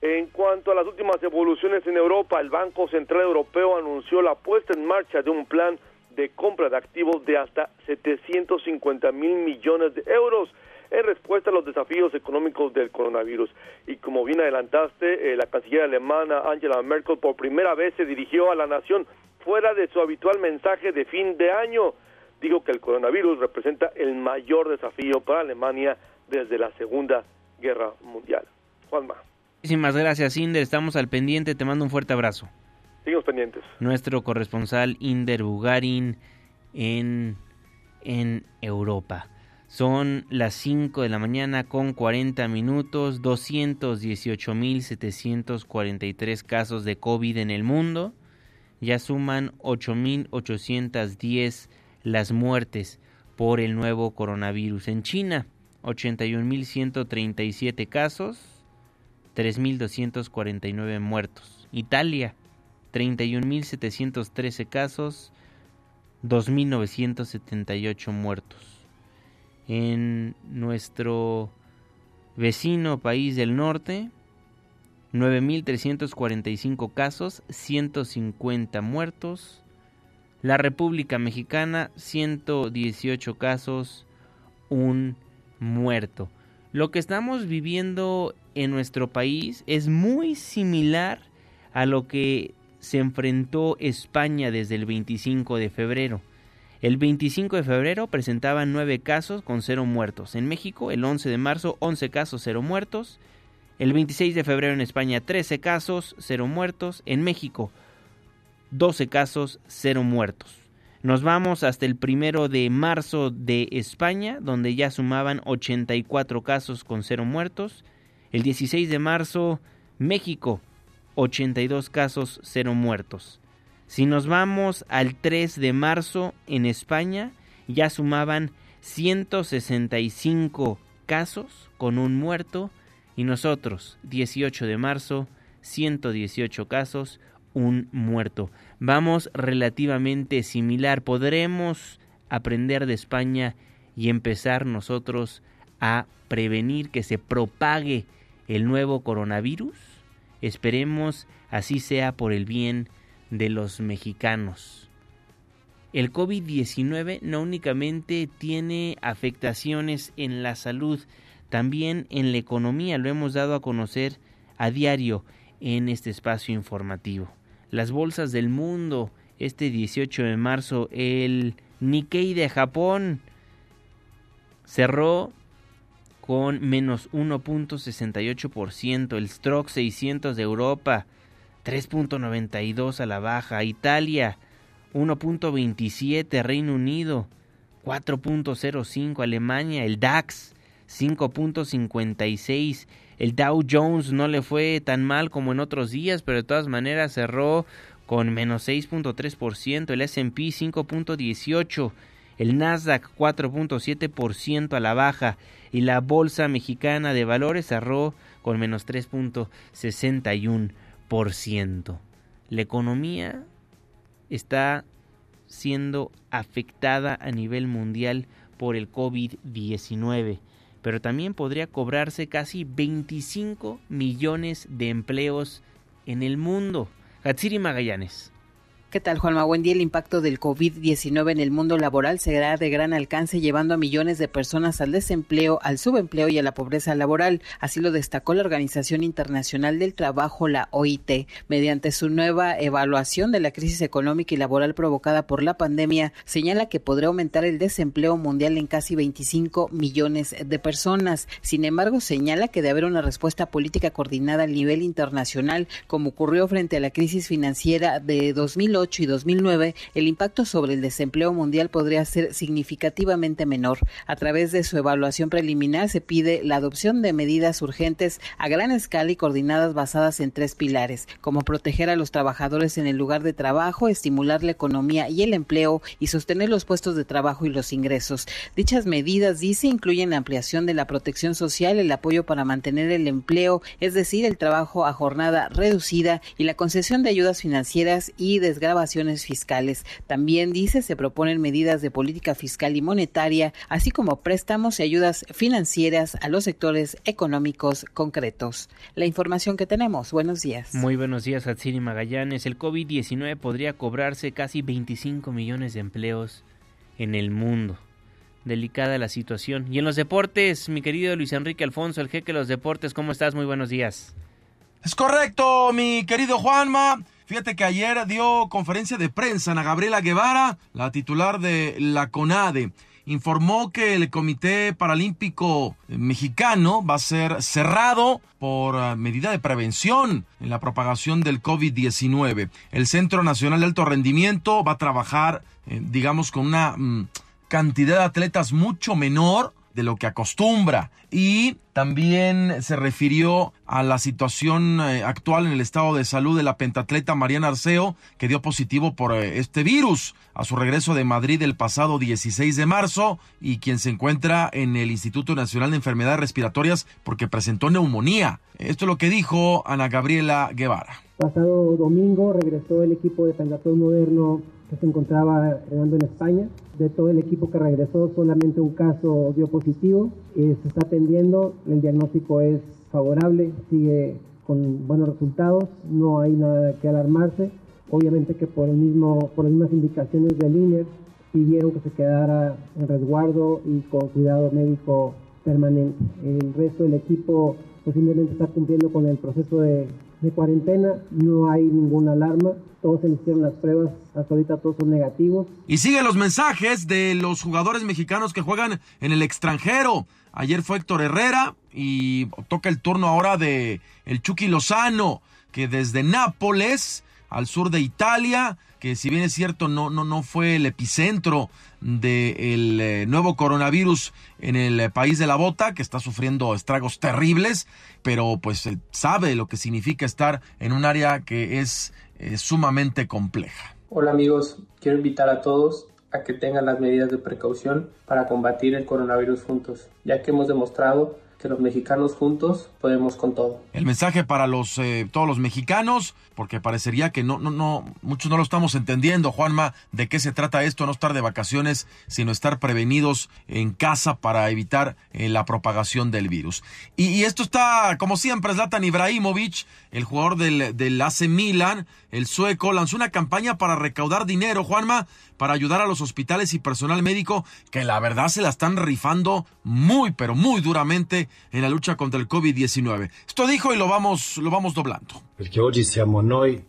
En cuanto a las últimas evoluciones en Europa, el Banco Central Europeo anunció la puesta en marcha de un plan de compra de activos de hasta 750 mil millones de euros en respuesta a los desafíos económicos del coronavirus. Y como bien adelantaste, eh, la canciller alemana Angela Merkel por primera vez se dirigió a la nación fuera de su habitual mensaje de fin de año. Digo que el coronavirus representa el mayor desafío para Alemania desde la Segunda Guerra Mundial. Juanma. Muchísimas gracias, Inder. Estamos al pendiente. Te mando un fuerte abrazo. Seguimos pendientes. Nuestro corresponsal Inder Bugarin en, en Europa. Son las 5 de la mañana con 40 minutos, 218.743 casos de COVID en el mundo. Ya suman 8.810 las muertes por el nuevo coronavirus. En China, 81.137 casos, 3.249 muertos. Italia, 31.713 casos, 2.978 muertos en nuestro vecino país del norte, 9.345 casos, 150 muertos. La República Mexicana, 118 casos, un muerto. Lo que estamos viviendo en nuestro país es muy similar a lo que se enfrentó España desde el 25 de febrero. El 25 de febrero presentaban 9 casos con 0 muertos. En México, el 11 de marzo, 11 casos, 0 muertos. El 26 de febrero en España, 13 casos, 0 muertos. En México, 12 casos, 0 muertos. Nos vamos hasta el primero de marzo de España, donde ya sumaban 84 casos con 0 muertos. El 16 de marzo, México, 82 casos, 0 muertos. Si nos vamos al 3 de marzo en España, ya sumaban 165 casos con un muerto y nosotros 18 de marzo 118 casos, un muerto. Vamos relativamente similar. ¿Podremos aprender de España y empezar nosotros a prevenir que se propague el nuevo coronavirus? Esperemos así sea por el bien de los mexicanos. El COVID-19 no únicamente tiene afectaciones en la salud, también en la economía, lo hemos dado a conocer a diario en este espacio informativo. Las bolsas del mundo, este 18 de marzo, el Nikkei de Japón cerró con menos 1.68%. El Stroke 600 de Europa, 3.92 a la baja. Italia, 1.27. Reino Unido, 4.05. Alemania, el DAX, 5.56. El Dow Jones no le fue tan mal como en otros días, pero de todas maneras cerró con menos 6.3%. El SP 5.18 el Nasdaq 4.7% a la baja y la Bolsa Mexicana de Valores cerró con menos 3.61%. La economía está siendo afectada a nivel mundial por el COVID-19, pero también podría cobrarse casi 25 millones de empleos en el mundo. Hatsiri Magallanes. ¿Qué tal, Juanma? Buen día. El impacto del COVID-19 en el mundo laboral será de gran alcance, llevando a millones de personas al desempleo, al subempleo y a la pobreza laboral. Así lo destacó la Organización Internacional del Trabajo, la OIT, mediante su nueva evaluación de la crisis económica y laboral provocada por la pandemia. Señala que podría aumentar el desempleo mundial en casi 25 millones de personas. Sin embargo, señala que de haber una respuesta política coordinada a nivel internacional, como ocurrió frente a la crisis financiera de 2008, y 2009, el impacto sobre el desempleo mundial podría ser significativamente menor. A través de su evaluación preliminar se pide la adopción de medidas urgentes a gran escala y coordinadas basadas en tres pilares, como proteger a los trabajadores en el lugar de trabajo, estimular la economía y el empleo y sostener los puestos de trabajo y los ingresos. Dichas medidas, dice, incluyen la ampliación de la protección social, el apoyo para mantener el empleo, es decir, el trabajo a jornada reducida y la concesión de ayudas financieras y desgraciadamente fiscales. También dice se proponen medidas de política fiscal y monetaria, así como préstamos y ayudas financieras a los sectores económicos concretos. La información que tenemos. Buenos días. Muy buenos días, Hatsini Magallanes. El COVID-19 podría cobrarse casi 25 millones de empleos en el mundo. Delicada la situación. Y en los deportes, mi querido Luis Enrique Alfonso, el jeque de los deportes, ¿cómo estás? Muy buenos días. Es correcto, mi querido Juanma. Fíjate que ayer dio conferencia de prensa Ana Gabriela Guevara, la titular de la CONADE. Informó que el Comité Paralímpico Mexicano va a ser cerrado por ah, medida de prevención en la propagación del COVID-19. El Centro Nacional de Alto Rendimiento va a trabajar, eh, digamos, con una mm, cantidad de atletas mucho menor de lo que acostumbra y también se refirió a la situación eh, actual en el estado de salud de la pentatleta Mariana Arceo, que dio positivo por eh, este virus a su regreso de Madrid el pasado 16 de marzo y quien se encuentra en el Instituto Nacional de Enfermedades Respiratorias porque presentó neumonía. Esto es lo que dijo Ana Gabriela Guevara. Pasado domingo regresó el equipo de Pentatón Moderno se encontraba entrenando en España. De todo el equipo que regresó, solamente un caso dio positivo. Eh, se está atendiendo, el diagnóstico es favorable, sigue con buenos resultados, no hay nada que alarmarse. Obviamente que por, el mismo, por las mismas indicaciones del INER pidieron que se quedara en resguardo y con cuidado médico permanente. El resto del equipo posiblemente está cumpliendo con el proceso de de cuarentena, no hay ninguna alarma, todos se hicieron las pruebas, hasta ahorita todos son negativos. Y siguen los mensajes de los jugadores mexicanos que juegan en el extranjero. Ayer fue Héctor Herrera y toca el turno ahora de el Chucky Lozano, que desde Nápoles al sur de Italia, que si bien es cierto no, no, no fue el epicentro del eh, nuevo coronavirus en el país de la bota, que está sufriendo estragos terribles, pero pues sabe lo que significa estar en un área que es eh, sumamente compleja. Hola amigos, quiero invitar a todos a que tengan las medidas de precaución para combatir el coronavirus juntos, ya que hemos demostrado que los mexicanos juntos podemos con todo. El mensaje para los eh, todos los mexicanos, porque parecería que no, no, no, muchos no lo estamos entendiendo, Juanma, de qué se trata esto, no estar de vacaciones, sino estar prevenidos en casa para evitar eh, la propagación del virus. Y, esto está, como siempre, Zlatan Ibrahimovic, el jugador del, del AC Milan, el sueco, lanzó una campaña para recaudar dinero, Juanma, para ayudar a los hospitales y personal médico que la verdad se la están rifando muy, pero muy duramente en la lucha contra el COVID-19. Esto dijo y lo vamos, lo vamos doblando. Siamo noi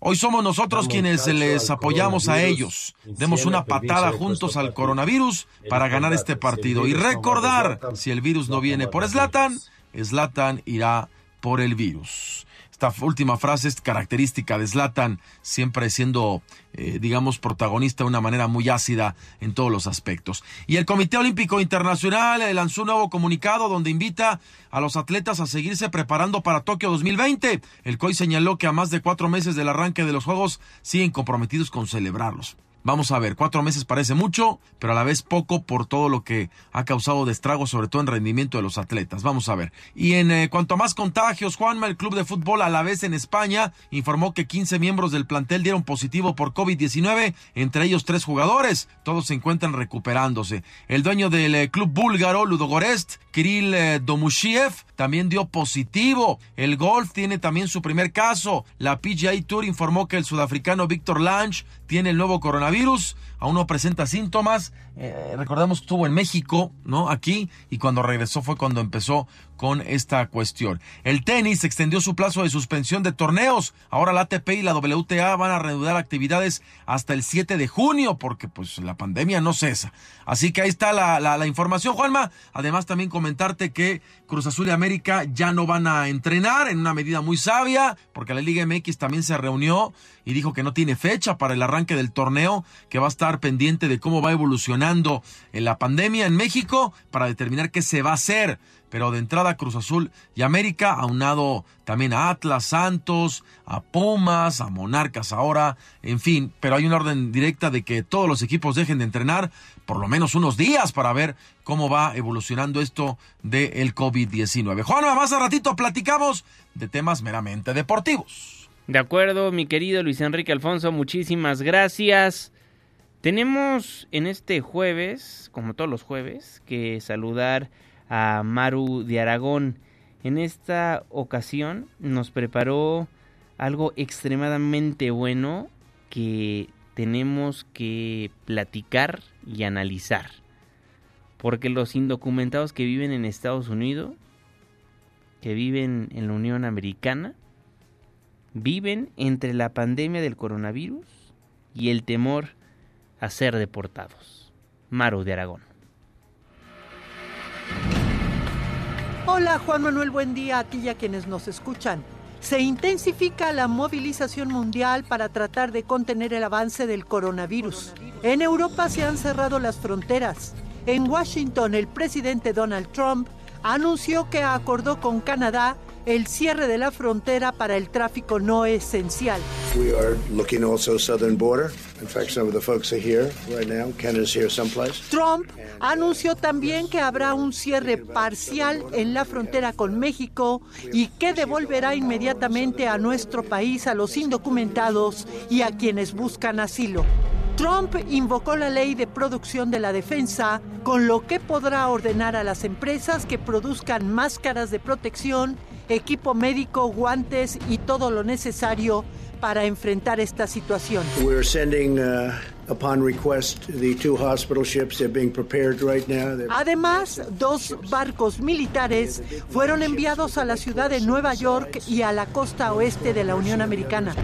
Hoy somos nosotros quienes les apoyamos a ellos. Demos una patada juntos al coronavirus para ganar este partido. Y recordar, si el virus no viene por Slatan, Slatan irá por el virus. Esta última frase es característica de Zlatan, siempre siendo, eh, digamos, protagonista de una manera muy ácida en todos los aspectos. Y el Comité Olímpico Internacional eh, lanzó un nuevo comunicado donde invita a los atletas a seguirse preparando para Tokio 2020. El COI señaló que a más de cuatro meses del arranque de los Juegos siguen comprometidos con celebrarlos. Vamos a ver, cuatro meses parece mucho, pero a la vez poco por todo lo que ha causado de sobre todo en rendimiento de los atletas. Vamos a ver. Y en eh, cuanto a más contagios, Juanma, el club de fútbol a la vez en España informó que 15 miembros del plantel dieron positivo por COVID-19, entre ellos tres jugadores. Todos se encuentran recuperándose. El dueño del eh, club búlgaro, Ludogorest, Kirill eh, Domushiev, también dio positivo. El golf tiene también su primer caso. La PGA Tour informó que el sudafricano Víctor Lange tiene el nuevo coronavirus, aún no presenta síntomas. Eh, recordamos que estuvo en México, ¿no? Aquí, y cuando regresó fue cuando empezó con esta cuestión. El tenis extendió su plazo de suspensión de torneos. Ahora la ATP y la WTA van a reanudar actividades hasta el 7 de junio, porque pues la pandemia no cesa. Así que ahí está la, la, información, Juanma. Además, también comentarte que Cruz Azul y América ya no van a entrenar en una medida muy sabia, porque la Liga MX también se reunió y dijo que no tiene fecha para el arranque del torneo, que va a estar pendiente de cómo va en la pandemia en México para determinar qué se va a hacer. Pero de entrada Cruz Azul y América, aunado también a Atlas, Santos, a Pumas, a Monarcas ahora, en fin, pero hay una orden directa de que todos los equipos dejen de entrenar por lo menos unos días para ver cómo va evolucionando esto del COVID-19. Juanma, más a ratito platicamos de temas meramente deportivos. De acuerdo, mi querido Luis Enrique Alfonso, muchísimas gracias. Tenemos en este jueves, como todos los jueves, que saludar a Maru de Aragón. En esta ocasión nos preparó algo extremadamente bueno que tenemos que platicar y analizar. Porque los indocumentados que viven en Estados Unidos, que viven en la Unión Americana, viven entre la pandemia del coronavirus y el temor a ser deportados. Maru de Aragón. Hola Juan Manuel, buen día a ti y a quienes nos escuchan. Se intensifica la movilización mundial para tratar de contener el avance del coronavirus. En Europa se han cerrado las fronteras. En Washington, el presidente Donald Trump anunció que acordó con Canadá el cierre de la frontera para el tráfico no esencial. We are looking also southern border. In fact, some of the folks are here right now. Canada's here someplace. Trump anunció también que habrá un cierre parcial en la frontera con México y que devolverá inmediatamente a nuestro país a los indocumentados y a quienes buscan asilo. Trump invocó la ley de producción de la defensa, con lo que podrá ordenar a las empresas que produzcan máscaras de protección, equipo médico, guantes y todo lo necesario para enfrentar esta situación. We're sending uh, upon request the two hospital ships they're being prepared right now. They're- Además, dos barcos militares fueron enviados a la ciudad de Nueva York y a la costa oeste de la Unión Americana.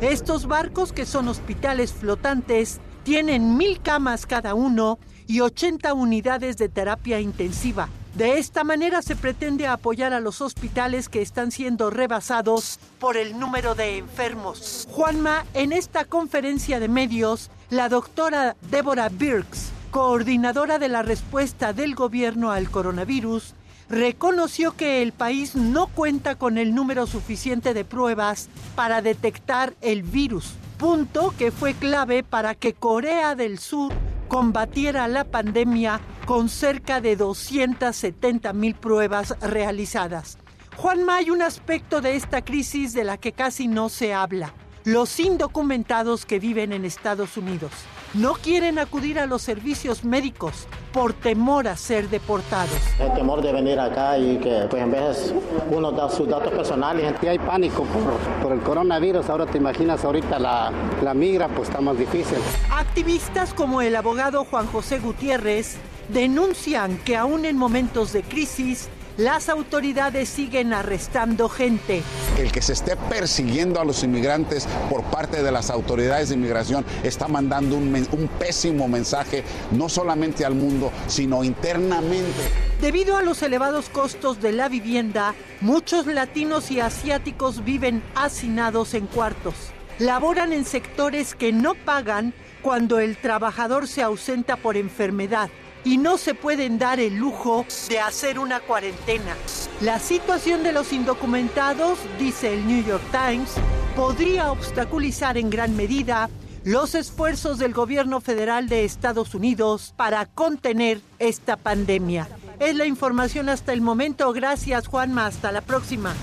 Estos barcos, que son hospitales flotantes, tienen mil camas cada uno y 80 unidades de terapia intensiva. De esta manera se pretende apoyar a los hospitales que están siendo rebasados por el número de enfermos. Juanma, en esta conferencia de medios, la doctora Deborah Birks, coordinadora de la respuesta del gobierno al coronavirus, reconoció que el país no cuenta con el número suficiente de pruebas para detectar el virus, punto que fue clave para que Corea del Sur combatiera la pandemia con cerca de 270 mil pruebas realizadas. Juanma, hay un aspecto de esta crisis de la que casi no se habla. Los indocumentados que viven en Estados Unidos no quieren acudir a los servicios médicos por temor a ser deportados. El temor de venir acá y que pues en vez uno da sus datos personales y hay pánico por, por el coronavirus. Ahora te imaginas ahorita la, la migra pues está más difícil. Activistas como el abogado Juan José Gutiérrez denuncian que aún en momentos de crisis las autoridades siguen arrestando gente. El que se esté persiguiendo a los inmigrantes por parte de las autoridades de inmigración está mandando un, un pésimo mensaje no solamente al mundo, sino internamente. Debido a los elevados costos de la vivienda, muchos latinos y asiáticos viven hacinados en cuartos. Laboran en sectores que no pagan cuando el trabajador se ausenta por enfermedad y no se pueden dar el lujo de hacer una cuarentena. La situación de los indocumentados, dice el New York Times, podría obstaculizar en gran medida los esfuerzos del gobierno federal de Estados Unidos para contener esta pandemia. Es la información hasta el momento. Gracias, Juanma. Hasta la próxima.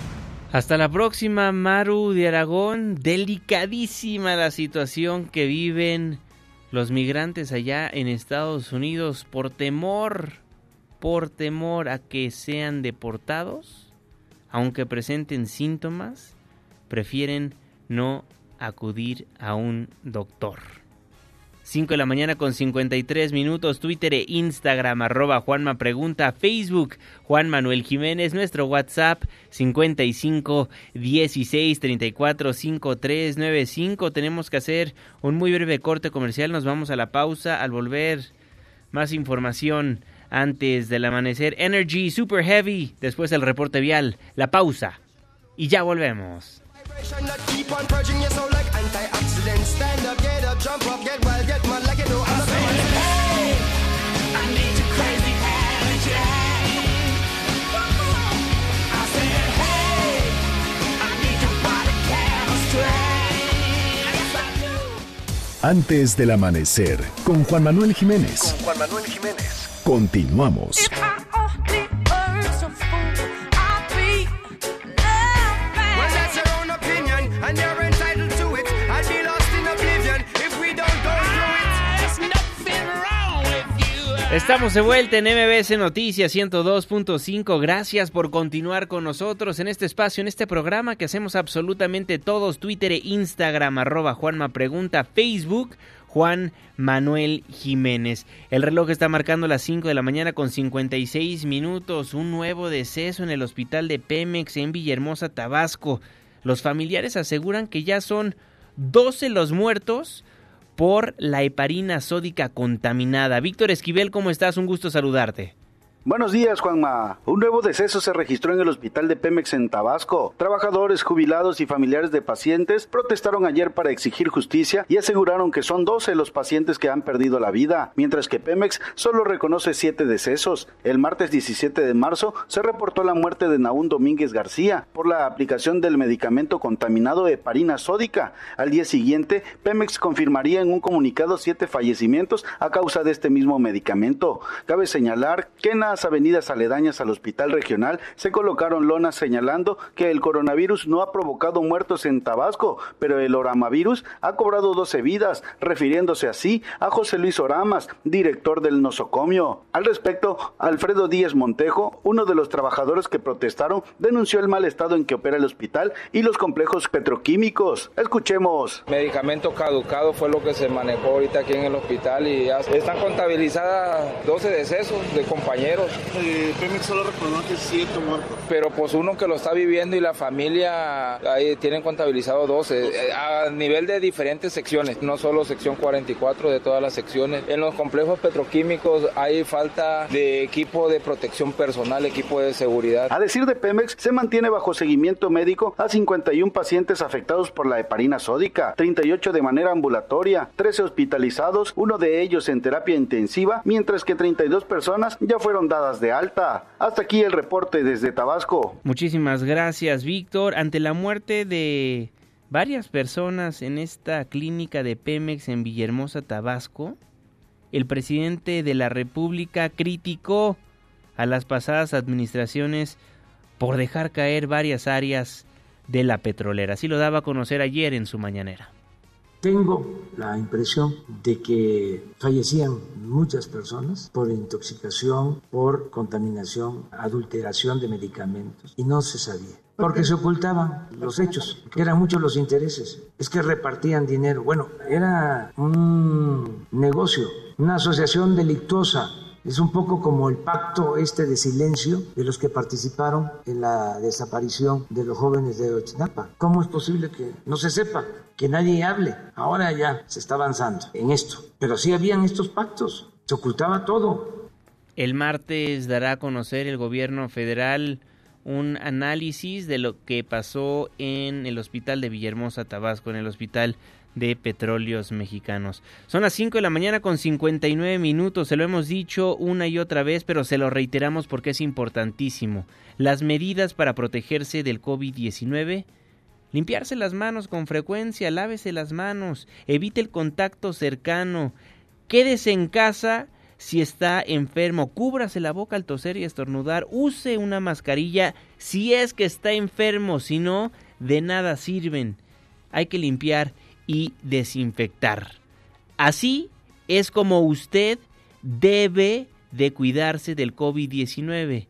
Hasta la próxima, Maru de Aragón. Delicadísima la situación que viven los migrantes allá en Estados Unidos por temor, por temor a que sean deportados, aunque presenten síntomas, prefieren no acudir a un doctor. 5 de la mañana con 53 minutos, Twitter e Instagram, arroba Juanma Pregunta, Facebook, Juan Manuel Jiménez, nuestro WhatsApp 55 16 34 53 95. Tenemos que hacer un muy breve corte comercial, nos vamos a la pausa, al volver más información antes del amanecer. Energy Super Heavy, después el reporte vial, la pausa y ya volvemos. Antes del amanecer, con Juan Manuel Jiménez. Con Juan Manuel Jiménez. Continuamos. Estamos de vuelta en MBS Noticias 102.5. Gracias por continuar con nosotros en este espacio, en este programa que hacemos absolutamente todos. Twitter e Instagram, arroba Juanma Pregunta, Facebook, Juan Manuel Jiménez. El reloj está marcando las 5 de la mañana con 56 minutos. Un nuevo deceso en el hospital de Pemex en Villahermosa, Tabasco. Los familiares aseguran que ya son 12 los muertos por la heparina sódica contaminada. Víctor Esquivel, ¿cómo estás? Un gusto saludarte. Buenos días, Juanma. Un nuevo deceso se registró en el hospital de Pemex en Tabasco. Trabajadores, jubilados y familiares de pacientes protestaron ayer para exigir justicia y aseguraron que son 12 los pacientes que han perdido la vida, mientras que Pemex solo reconoce 7 decesos. El martes 17 de marzo se reportó la muerte de Naún Domínguez García por la aplicación del medicamento contaminado heparina sódica. Al día siguiente, Pemex confirmaría en un comunicado siete fallecimientos a causa de este mismo medicamento. Cabe señalar que en las avenidas aledañas al hospital regional se colocaron lonas señalando que el coronavirus no ha provocado muertos en Tabasco, pero el oramavirus ha cobrado 12 vidas, refiriéndose así a José Luis Oramas, director del nosocomio. Al respecto, Alfredo Díaz Montejo, uno de los trabajadores que protestaron, denunció el mal estado en que opera el hospital y los complejos petroquímicos. Escuchemos. Medicamento caducado fue lo que se manejó ahorita aquí en el hospital y están contabilizadas 12 decesos de compañeros eh, Pemex solo reconoce siete muertos. Pero pues uno que lo está viviendo y la familia ahí tienen contabilizado 12 eh, a nivel de diferentes secciones, no solo sección 44 de todas las secciones. En los complejos petroquímicos hay falta de equipo de protección personal, equipo de seguridad. A decir de Pemex, se mantiene bajo seguimiento médico a 51 pacientes afectados por la heparina sódica, 38 de manera ambulatoria, 13 hospitalizados, uno de ellos en terapia intensiva, mientras que 32 personas ya fueron dadas de alta. Hasta aquí el reporte desde Tabasco. Muchísimas gracias, Víctor. Ante la muerte de varias personas en esta clínica de Pemex en Villahermosa, Tabasco, el presidente de la República criticó a las pasadas administraciones por dejar caer varias áreas de la petrolera. Así lo daba a conocer ayer en su mañanera. Tengo la impresión de que fallecían muchas personas por intoxicación, por contaminación, adulteración de medicamentos y no se sabía. Porque se ocultaban los hechos, eran muchos los intereses. Es que repartían dinero. Bueno, era un negocio, una asociación delictuosa Es un poco como el pacto este de silencio de los que participaron en la desaparición de los jóvenes de Ochinapa. ¿Cómo es posible que no se sepa? Que nadie hable. Ahora ya se está avanzando en esto. Pero sí habían estos pactos. Se ocultaba todo. El martes dará a conocer el gobierno federal un análisis de lo que pasó en el hospital de Villahermosa, Tabasco, en el hospital de petróleos mexicanos. Son las 5 de la mañana con 59 minutos, se lo hemos dicho una y otra vez, pero se lo reiteramos porque es importantísimo. Las medidas para protegerse del COVID-19 Limpiarse las manos con frecuencia, lávese las manos, evite el contacto cercano, quédese en casa si está enfermo, cúbrase la boca al toser y estornudar, use una mascarilla si es que está enfermo, si no, de nada sirven. Hay que limpiar y desinfectar. Así es como usted debe de cuidarse del COVID-19.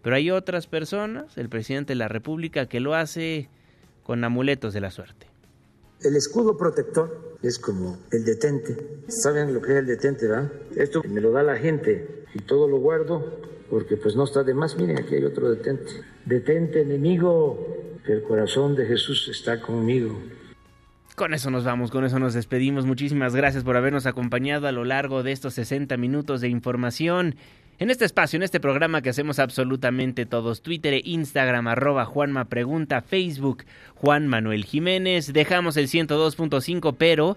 Pero hay otras personas, el presidente de la República, que lo hace con amuletos de la suerte. El escudo protector es como el detente. ¿Saben lo que es el detente, verdad? Esto me lo da la gente y todo lo guardo porque pues no está de más. Miren, aquí hay otro detente. Detente, enemigo, que el corazón de Jesús está conmigo. Con eso nos vamos, con eso nos despedimos. Muchísimas gracias por habernos acompañado a lo largo de estos 60 minutos de información. En este espacio, en este programa que hacemos absolutamente todos, Twitter e Instagram, arroba Juanma Pregunta, Facebook, Juan Manuel Jiménez, dejamos el 102.5, pero